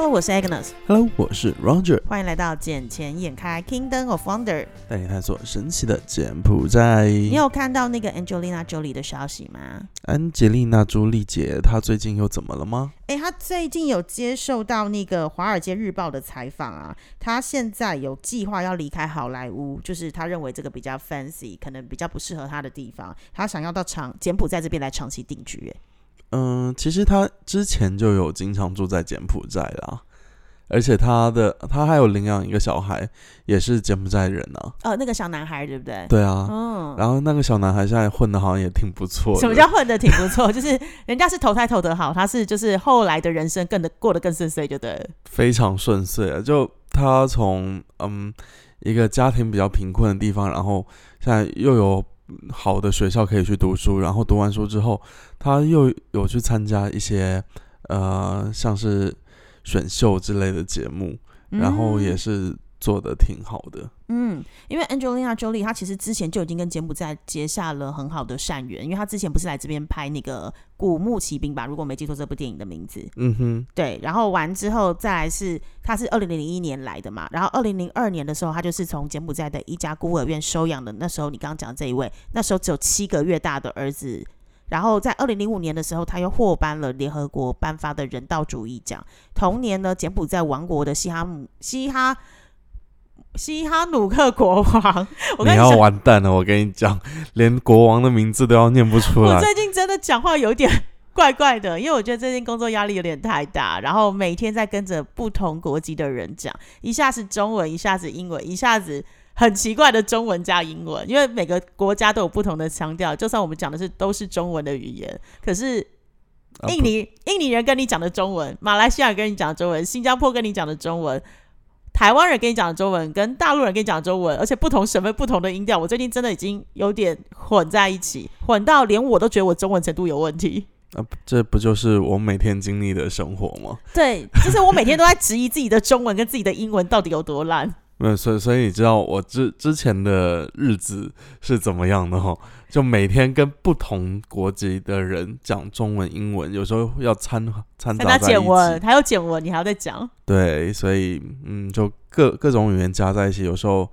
Hello，我是 Agnes。Hello，我是 Roger。欢迎来到《捡钱眼开 Kingdom of Wonder》，带你探索神奇的柬埔寨。你有看到那个 Angelina Jolie 的消息吗？安吉丽娜·朱莉姐，她最近又怎么了吗？哎，她最近有接受到那个《华尔街日报》的采访啊，她现在有计划要离开好莱坞，就是她认为这个比较 fancy，可能比较不适合她的地方，她想要到长柬埔寨这边来长期定居。哎。嗯，其实他之前就有经常住在柬埔寨啦，而且他的他还有领养一个小孩，也是柬埔寨人呢。哦，那个小男孩对不对？对啊。嗯。然后那个小男孩现在混的好像也挺不错。什么叫混的挺不错？就是人家是投胎投得好，他是就是后来的人生更的过得更顺遂，就对。非常顺遂啊！就他从嗯一个家庭比较贫困的地方，然后现在又有。好的学校可以去读书，然后读完书之后，他又有去参加一些呃，像是选秀之类的节目，然后也是。做的挺好的，嗯，因为 Angelina Jolie 她其实之前就已经跟柬埔寨结下了很好的善缘，因为她之前不是来这边拍那个《古墓奇兵》吧？如果没记错这部电影的名字，嗯哼，对。然后完之后再来是，她是二零零一年来的嘛，然后二零零二年的时候，她就是从柬埔寨的一家孤儿院收养的。那时候你刚刚讲这一位，那时候只有七个月大的儿子。然后在二零零五年的时候，他又获颁了联合国颁发的人道主义奖。同年呢，柬埔寨王国的西哈姆西哈。西哈努克国王，你要完蛋了！我跟你讲，连国王的名字都要念不出来。我最近真的讲话有点怪怪的，因为我觉得最近工作压力有点太大，然后每天在跟着不同国籍的人讲，一下是中文，一下子英文，一下子很奇怪的中文加英文，因为每个国家都有不同的腔调。就算我们讲的是都是中文的语言，可是印尼印尼人跟你讲的中文，马来西亚跟你讲的中文，新加坡跟你讲的中文。台湾人跟你讲的中文，跟大陆人跟你讲的中文，而且不同省份不同的音调，我最近真的已经有点混在一起，混到连我都觉得我中文程度有问题。啊，这不就是我每天经历的生活吗？对，就是我每天都在质疑自己的中文跟自己的英文到底有多烂。没有，所以所以你知道我之之前的日子是怎么样的哈？就每天跟不同国籍的人讲中文、英文，有时候要掺掺杂在一起。文，还有简文，你还要再讲。对，所以嗯，就各各种语言加在一起，有时候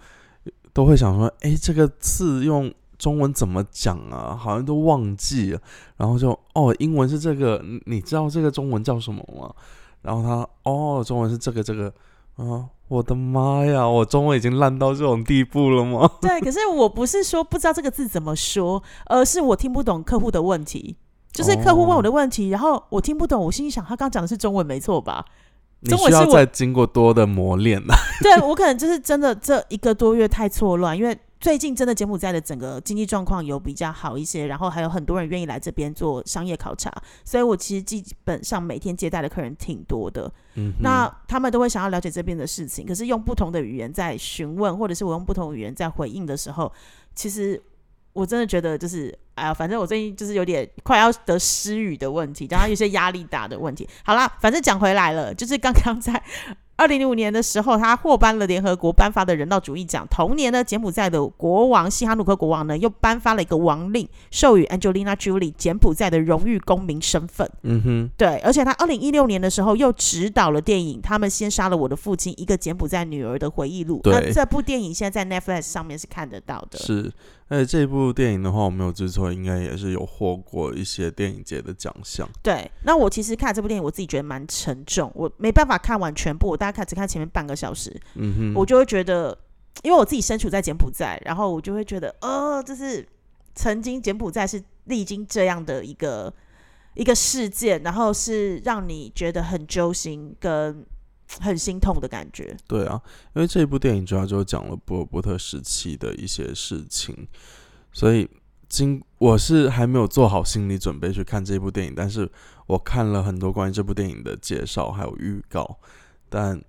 都会想说，哎，这个字用中文怎么讲啊？好像都忘记了。然后就哦，英文是这个，你知道这个中文叫什么吗？然后他哦，中文是这个这个啊。我的妈呀！我中文已经烂到这种地步了吗？对，可是我不是说不知道这个字怎么说，而是我听不懂客户的问题。就是客户问我的问题，然后我听不懂，我心里想，他刚讲的是中文没错吧？你需要再经过多的磨练了。对我可能就是真的这一个多月太错乱，因为。最近真的柬埔寨的整个经济状况有比较好一些，然后还有很多人愿意来这边做商业考察，所以我其实基本上每天接待的客人挺多的。嗯，那他们都会想要了解这边的事情，可是用不同的语言在询问，或者是我用不同语言在回应的时候，其实我真的觉得就是，哎呀，反正我最近就是有点快要得失语的问题，然后有些压力大的问题。好啦，反正讲回来了，就是刚刚在。二零零五年的时候，他获颁了联合国颁发的人道主义奖。同年呢，柬埔寨的国王西哈努克国王呢，又颁发了一个王令，授予 Angelina Jolie 柬埔寨的荣誉公民身份。嗯哼，对，而且他二零一六年的时候又指导了电影《他们先杀了我的父亲》，一个柬埔寨女儿的回忆录。那这部电影现在在 Netflix 上面是看得到的。是。而且这部电影的话，我没有记错，应该也是有获过一些电影节的奖项。对，那我其实看这部电影，我自己觉得蛮沉重，我没办法看完全部，我大概看只看前面半个小时，嗯哼，我就会觉得，因为我自己身处在柬埔寨，然后我就会觉得，呃，就是曾经柬埔寨是历经这样的一个一个事件，然后是让你觉得很揪心跟。很心痛的感觉。对啊，因为这部电影主要就讲了波尔波特时期的一些事情，所以经我是还没有做好心理准备去看这部电影，但是我看了很多关于这部电影的介绍还有预告，但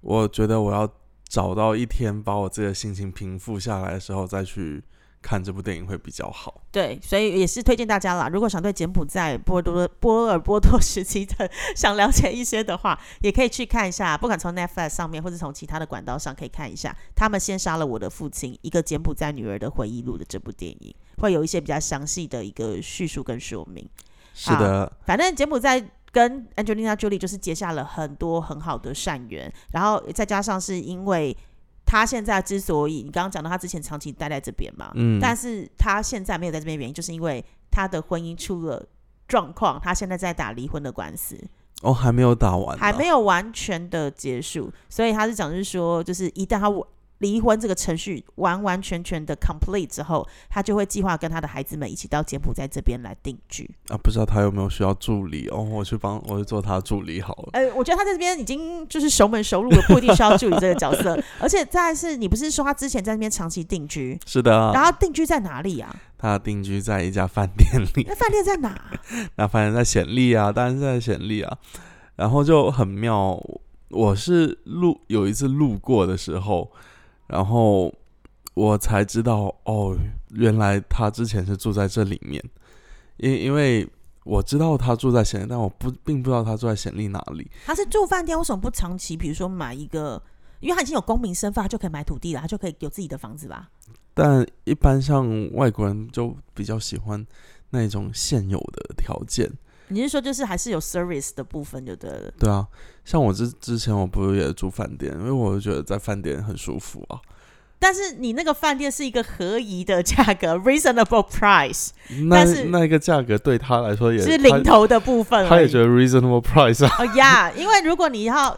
我觉得我要找到一天把我自己的心情平复下来的时候再去。看这部电影会比较好。对，所以也是推荐大家啦。如果想对柬埔寨波多波尔波多时期的想了解一些的话，也可以去看一下。不管从 Netflix 上面，或者从其他的管道上，可以看一下。他们先杀了我的父亲，一个柬埔寨女儿的回忆录的这部电影，会有一些比较详细的一个叙述跟说明。是的，反正柬埔寨跟 Angelina Jolie 就是结下了很多很好的善缘，然后再加上是因为他现在之所以你刚刚讲到他之前长期待在这边嘛，嗯，但是他现在没有在这边，原因就是因为他的婚姻出了状况，他现在在打离婚的官司，哦还没有打完，还没有完全的结束，所以他是讲就是说，就是一旦他离婚这个程序完完全全的 complete 之后，他就会计划跟他的孩子们一起到柬埔寨这边来定居。啊，不知道他有没有需要助理哦，我去帮我去做他助理好了。呃，我觉得他在这边已经就是熟门熟路了，不一定需要助理这个角色。而且再来是你不是说他之前在那边长期定居，是的啊，然后定居在哪里啊？他定居在一家饭店里，那饭店在哪？那饭店在显利啊，当然是在显利啊。然后就很妙，我是路有一次路过的时候，然后我才知道哦，原来他之前是住在这里面。因因为我知道他住在显利，但我不并不知道他住在显利哪里。他是住饭店，为什么不长期？比如说买一个，因为他已经有公民身份，他就可以买土地了，他就可以有自己的房子吧？但一般像外国人就比较喜欢那种现有的条件。你是说就是还是有 service 的部分就对了？对啊，像我之之前我不是也住饭店，因为我就觉得在饭店很舒服啊。但是你那个饭店是一个合宜的价格，reasonable price，那但是那个价格对他来说也是零头的部分。他也觉得 reasonable price 啊。哦呀，因为如果你要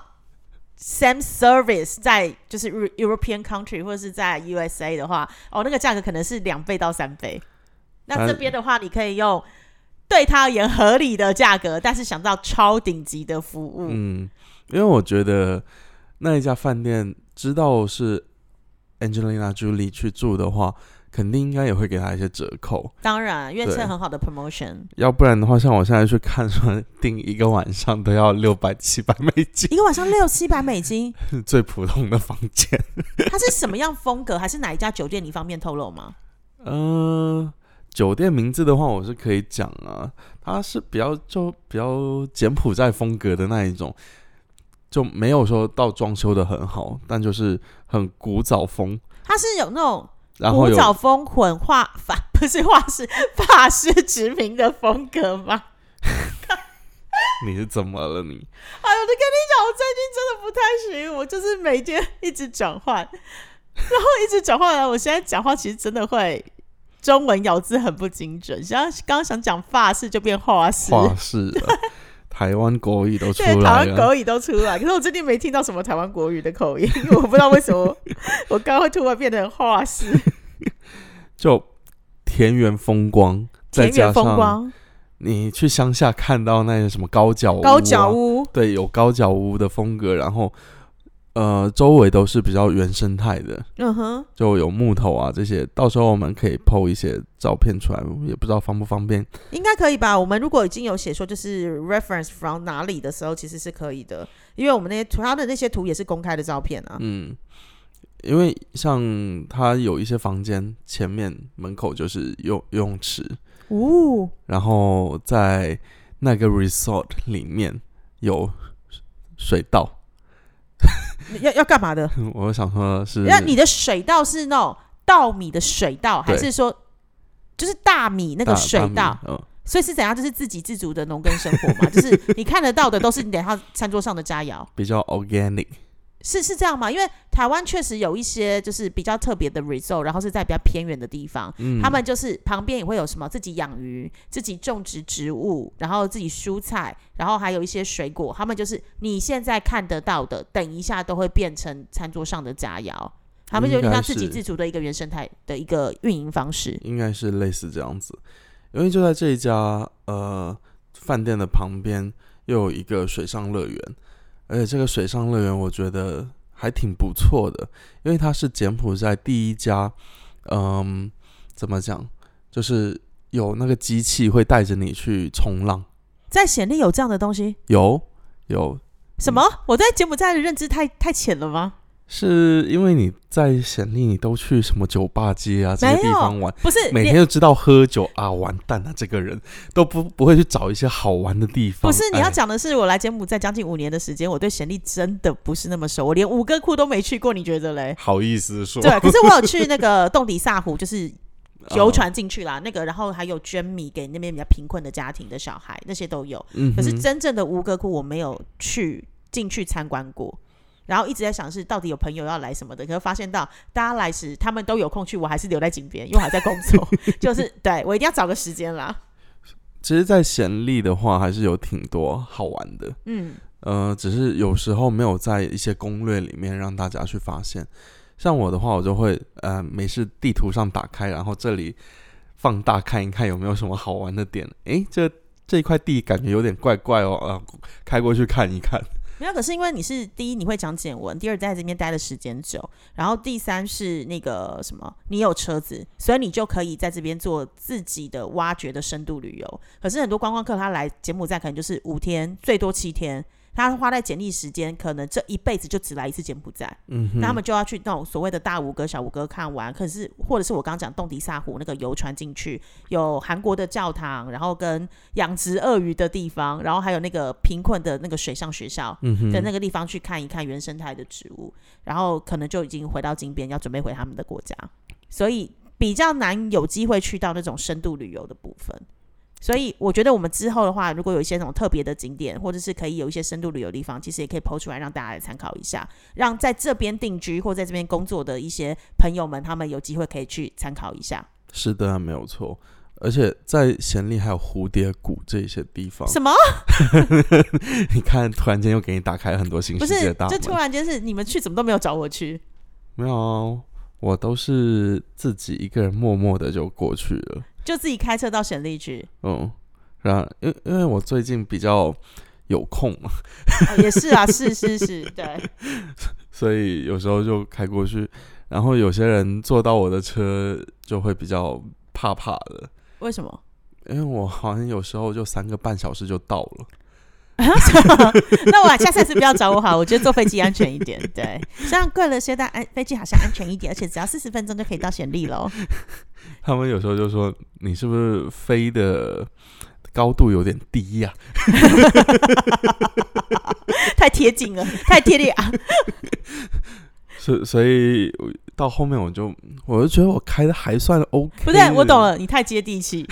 same service 在就是 Eu- European country 或者是在 USA 的话，哦，那个价格可能是两倍到三倍。那这边的话，你可以用对他而言合理的价格，但是想到超顶级的服务。嗯，因为我觉得那一家饭店知道是 Angelina Jolie 去住的话，肯定应该也会给他一些折扣。当然，因为是对很好的 promotion，要不然的话，像我现在去看说订一个晚上都要六百七百美金，一个晚上六七百美金，是 最普通的房间。它是什么样风格？还是哪一家酒店？你方便透露吗？嗯、酒店名字的话，我是可以讲啊，它是比较就比较柬埔寨风格的那一种，就没有说到装修的很好，但就是很古早风，它是有那种然后有古早风混化法，不是画式法式殖民的风格吗？你是怎么了你？哎呦，我就跟你讲，我最近真的不太行，我就是每天一直转换，然后一直转换来，我现在讲话其实真的会中文咬字很不精准，像刚刚想讲法式就变华式，画室了，台湾国语都出对，台来了。湾国语都出来，可是我最近没听到什么台湾国语的口音，我不知道为什么我刚刚会突然变成华式，就田园风光，再加田园风上光，你去乡下看到那些什么高脚高脚屋，对，有高脚屋的风格，然后呃，周围都是比较原生态的，嗯哼，就有木头啊这些。到时候我们可以 PO 一些照片出来，也不知道方不方便。应该可以吧？我们如果已经有写说就是 reference from 哪里的时候，其实是可以的，因为我们那些图，他的那些图也是公开的照片啊。嗯，因为像他有一些房间前面门口就是游游泳池，哦，然后在那个 resort 里面有水道。要要干嘛的？我想说是，那你的水稻是那种稻米的水稻，还是说就是大米那个水稻？所以是怎样？就是自给自足的农耕生活嘛？就是你看得到的都是你等下餐桌上的佳肴，比较 organic。是是这样吗？因为台湾确实有一些就是比较特别的 resort，然后是在比较偏远的地方，嗯，他们就是旁边也会有什么自己养鱼、自己种植植物，然后自己蔬菜，然后还有一些水果。他们就是你现在看得到的，等一下都会变成餐桌上的佳肴。他们就有点像自给自足的一个原生态的一个运营方式。应该是类似这样子，因为就在这一家呃饭店的旁边，又有一个水上乐园，而且这个水上乐园我觉得还挺不错的，因为它是柬埔寨第一家，嗯，怎么讲，就是有那个机器会带着你去冲浪，在暹粒有这样的东西？有有什么？我在柬埔寨的认知太太浅了吗？是因为你在显利，你都去什么酒吧街啊这些地方玩，不是，每天就知道喝酒啊，完蛋了，这个人都不不会去找一些好玩的地方。不是你要哎讲的是，我来柬埔寨将近五年的时间，我对显利真的不是那么熟，我连五个库都没去过，你觉得嘞？好意思说，对，可是我有去那个洞底萨湖，就是游船进去啦，那个，然后还有捐米给那边比较贫困的家庭的小孩，那些都有。嗯，可是真正的吴哥窟我没有去进去参观过，然后一直在想是到底有朋友要来什么的，可是发现到大家来时他们都有空去，我还是留在井边，因为我还在工作，就是对我一定要找个时间啦。其实，在贤利的话，还是有挺多好玩的。嗯，呃，只是有时候没有在一些攻略里面让大家去发现。像我的话，我就会呃，没事地图上打开，然后这里放大看一看有没有什么好玩的点。诶，这这一块地感觉有点怪怪哦，啊、开过去看一看。没有，可是因为你是第一你会讲简文，第二在这边待的时间久，然后第三是那个什么，你有车子，所以你就可以在这边做自己的挖掘的深度旅游。可是很多观光客他来柬埔寨可能就是五天，最多七天。他花在简历时间，可能这一辈子就只来一次柬埔寨，嗯哼，那他们就要去那种所谓的大吴哥、小吴哥看完。可是，或者是我刚刚讲洞迪萨湖那个游船进去，有韩国的教堂，然后跟养殖鳄鱼的地方，然后还有那个贫困的那个水上学校的那个地方去看一看原生态的植物，然后可能就已经回到金边，要准备回他们的国家，所以比较难有机会去到那种深度旅游的部分。所以我觉得我们之后的话，如果有一些那种特别的景点，或者是可以有一些深度旅游地方，其实也可以抛出来让大家来参考一下，让在这边定居或在这边工作的一些朋友们，他们有机会可以去参考一下。是的，没有错。而且在暹粒还有蝴蝶谷这些地方，什么？你看，突然间又给你打开很多新不是世界大门，就突。然间是你们去怎么都没有找我去？没有啊，我都是自己一个人默默的就过去了。就自己开车到省立去？嗯，然后因为因为我最近比较有空嘛，哦、也是啊，是是是，对。所以有时候就开过去。然后有些人坐到我的车就会比较怕怕的，为什么？因为我好像有时候就三个半小时就到了。那我下次是不要找我好，我觉得坐飞机安全一点。对，虽然贵了些，但安飞机好像安全一点，而且只要四十分钟就可以到暹粒喽。他们有时候就说你是不是飞的高度有点低呀、太贴近了，太贴力啊！所所以到后面我就我就觉得我开的还算 OK。不对，我懂。了，你太接地气，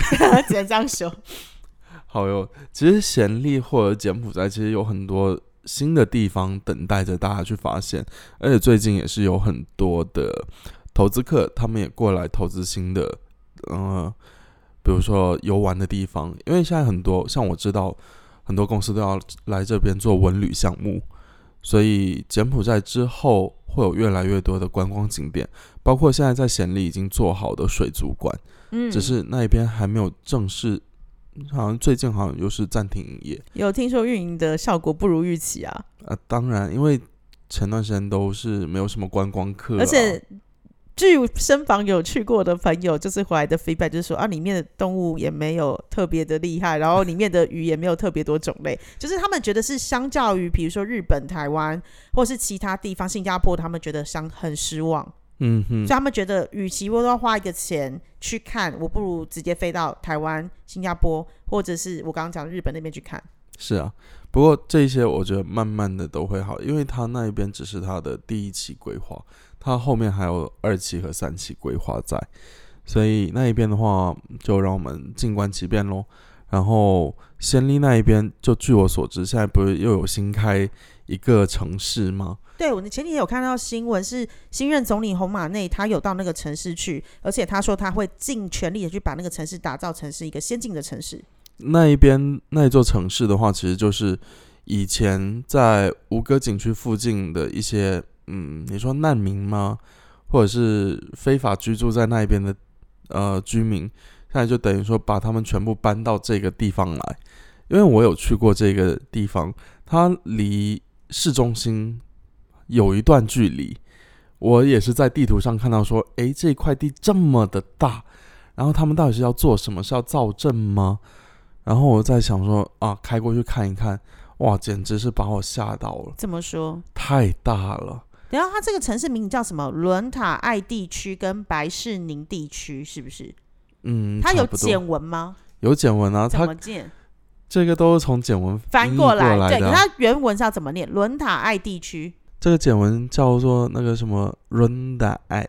只能这样说。好哟，其实暹粒或者柬埔寨其实有很多新的地方等待着大家去发现，而且最近也是有很多的投资客，他们也过来投资新的，呃，比如说游玩的地方，因为现在很多像我知道很多公司都要来这边做文旅项目，所以柬埔寨之后会有越来越多的观光景点，包括现在在暹粒已经做好的水族馆，嗯，只是那一边还没有正式。好像最近好像又是暂停营业有听说运营的效果不如预期啊，啊，当然，因为前段时间都是没有什么观光客、啊，而且。据身旁有去过的朋友，就是回来的 feedback 就是说啊，里面的动物也没有特别的厉害，然后里面的鱼也没有特别多种类，就是他们觉得是相较于比如说日本、台湾或是其他地方，新加坡，他们觉得相很失望。嗯哼所以，他们觉得，与其我都要花一个钱去看，我不如直接飞到台湾、新加坡，或者是我刚刚讲的日本那边去看。是啊。不过这些我觉得慢慢的都会好，因为他那一边只是他的第一期规划，他后面还有二期和三期规划在，所以那一边的话就让我们静观其变喽。然后暹粒那一边，就据我所知，现在不是又有新开一个城市吗？对，我前几天有看到新闻，是新任总理洪马内，他有到那个城市去，而且他说他会尽全力的去把那个城市打造成是一个先进的城市。那一边那一座城市的话，其实就是以前在吴哥景区附近的一些，嗯，你说难民吗？或者是非法居住在那一边的呃居民，现在就等于说把他们全部搬到这个地方来。因为我有去过这个地方，它离市中心有一段距离。我也是在地图上看到说，诶，这块地这么的大，然后他们到底是要做什么？是要造镇吗？然后我在想说啊，开过去看一看，哇，简直是把我吓到了，怎么说？太大了。然后它这个城市名叫什么？伦塔爱地区跟白士宁地区是不是？嗯，它有简文吗？有简文啊，怎它么见？这个都是从简文翻过来来，对，它原文是要怎么念？伦塔爱地区。这个简文叫做那个什么伦塔爱，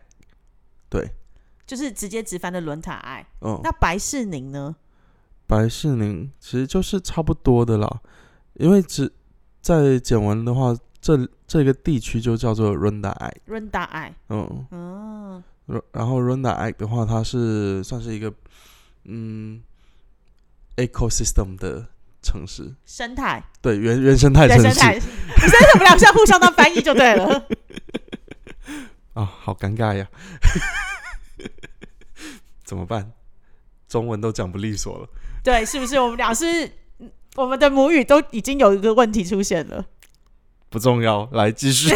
对，就是直接直翻的伦塔爱。嗯，那白世宁呢？白世宁其实就是差不多的啦，因为只在简文的话，这这个地区就叫做伦达爱，伦达爱。嗯，嗯，然然后伦达爱的话，它是算是一个嗯 ecosystem 的城市，生态，对原原生态对城市生态。所以我们俩互相当翻译就对了。啊，好尴尬呀，怎么办？中文都讲不利索了。对，是不是我们俩是嗯我们的母语都已经有一个问题出现了？不重要，来继续。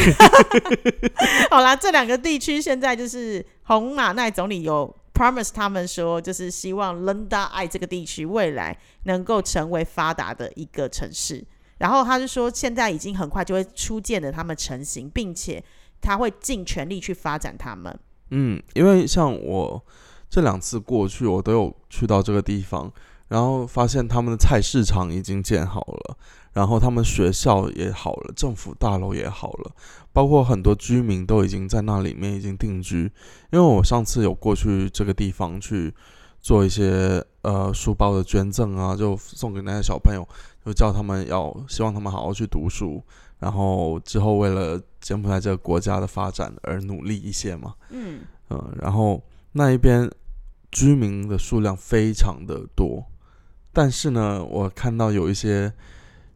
好啦，这两个地区现在就是红马奈总理有 promise 他们说，就是希望 Lunda 爱这个地区未来能够成为发达的一个城市。然后他就说，现在已经很快就会初见的他们成型，并且他会尽全力去发展他们。嗯，因为像我这两次过去，我都有去到这个地方，然后发现他们的菜市场已经建好了，然后他们学校也好了，政府大楼也好了，包括很多居民都已经在那里面已经定居。因为我上次有过去这个地方去做一些呃书包的捐赠啊，就送给那些小朋友，就叫他们要希望他们好好去读书，然后之后为了柬埔寨这个国家的发展而努力一些嘛。嗯，嗯，然后那一边居民的数量非常的多，但是呢，我看到有一些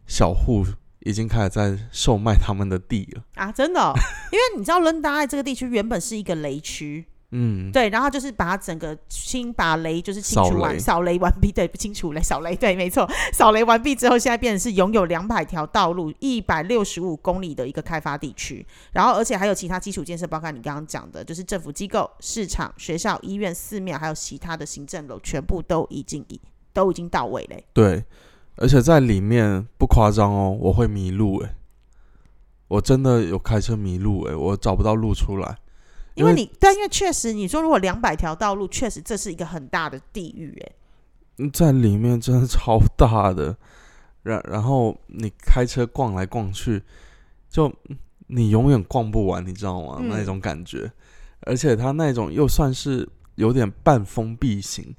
小户已经开始在售卖他们的地了。啊，真的哦、因为你知道伦达爱这个地区原本是一个雷区，嗯，对，然后就是把它整个清把雷就是清除完，雷。扫雷完毕，对，不清除雷，扫雷，对，没错，扫雷完毕之后，现在变成是拥有两百条道路、一百六十五公里的一个开发地区，然后而且还有其他基础建设，包括你刚刚讲的，就是政府机构、市场、学校、医院、寺庙，还有其他的行政楼，全部都已经已都已经到位嘞。对，而且在里面不夸张哦，我会迷路诶，我真的有开车迷路诶，我找不到路出来。因为你，但因为确实，你说如果两百条道路，确实这是一个很大的地域，哎，嗯在里面真的超大的，然然后你开车逛来逛去，就你永远逛不完，你知道吗？嗯那种感觉，而且它那种又算是有点半封闭型，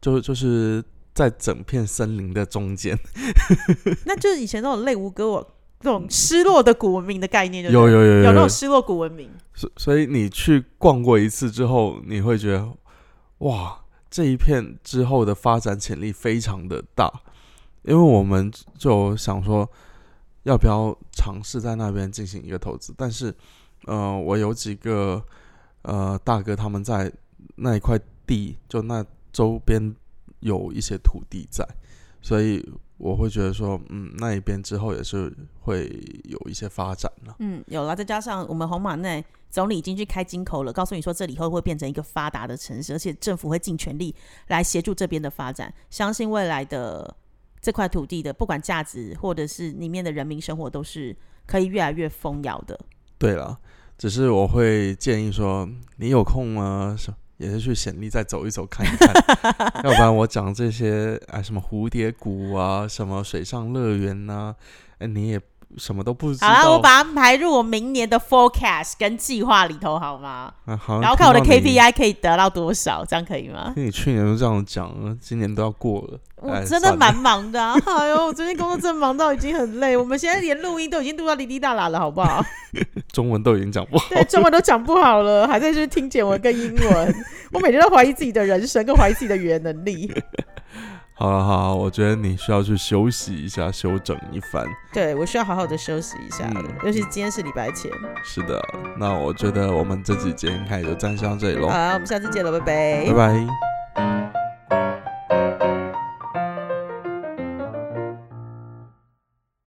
就就是在整片森林的中间，那就是以前那种类无哥我这种失落的古文明的概念就有有有有。有那种失落古文明，所所以你去逛过一次之后，你会觉得哇，这一片之后的发展潜力非常的大，因为我们就想说要不要尝试在那边进行一个投资，但是呃，我有几个呃大哥他们在那一块地，就那周边有一些土地在，所以我会觉得说，嗯，那一边之后也是会有一些发展了。嗯，有了，再加上我们红马内总理已经去开金口了，告诉你说这里以后会变成一个发达的城市，而且政府会尽全力来协助这边的发展。相信未来的这块土地的不管价值或者是里面的人民生活，都是可以越来越丰饶的。对了，只是我会建议说，你有空吗？是也是去显力再走一走看一看，要不然我讲这些啊，什么蝴蝶谷啊，什么水上乐园呐、哎，你也什么都不知道。好啦，我把它排入我明年的 forecast 跟计划里头，好吗？啊、好，然后看我的 KPI 可以得到多少，这样可以吗？听你去年都这样讲，今年都要过了。我真的蛮忙的、啊，哎呦，我最近工作真的忙到已经很累。我们现在连录音都已经录到滴滴答答了，好不好？中文都已经讲不好。对，中文都讲不好了，还在就是听简文跟英文。我每天都怀疑自己的人生，跟怀疑自己的语言能力。好了好了，我觉得你需要去休息一下，休整一番。对我需要好好的休息一下，嗯尤其今天是礼拜天。是的，那我觉得我们这集节目开始就暂时到这里喽，好，我们下次见了，拜拜拜拜。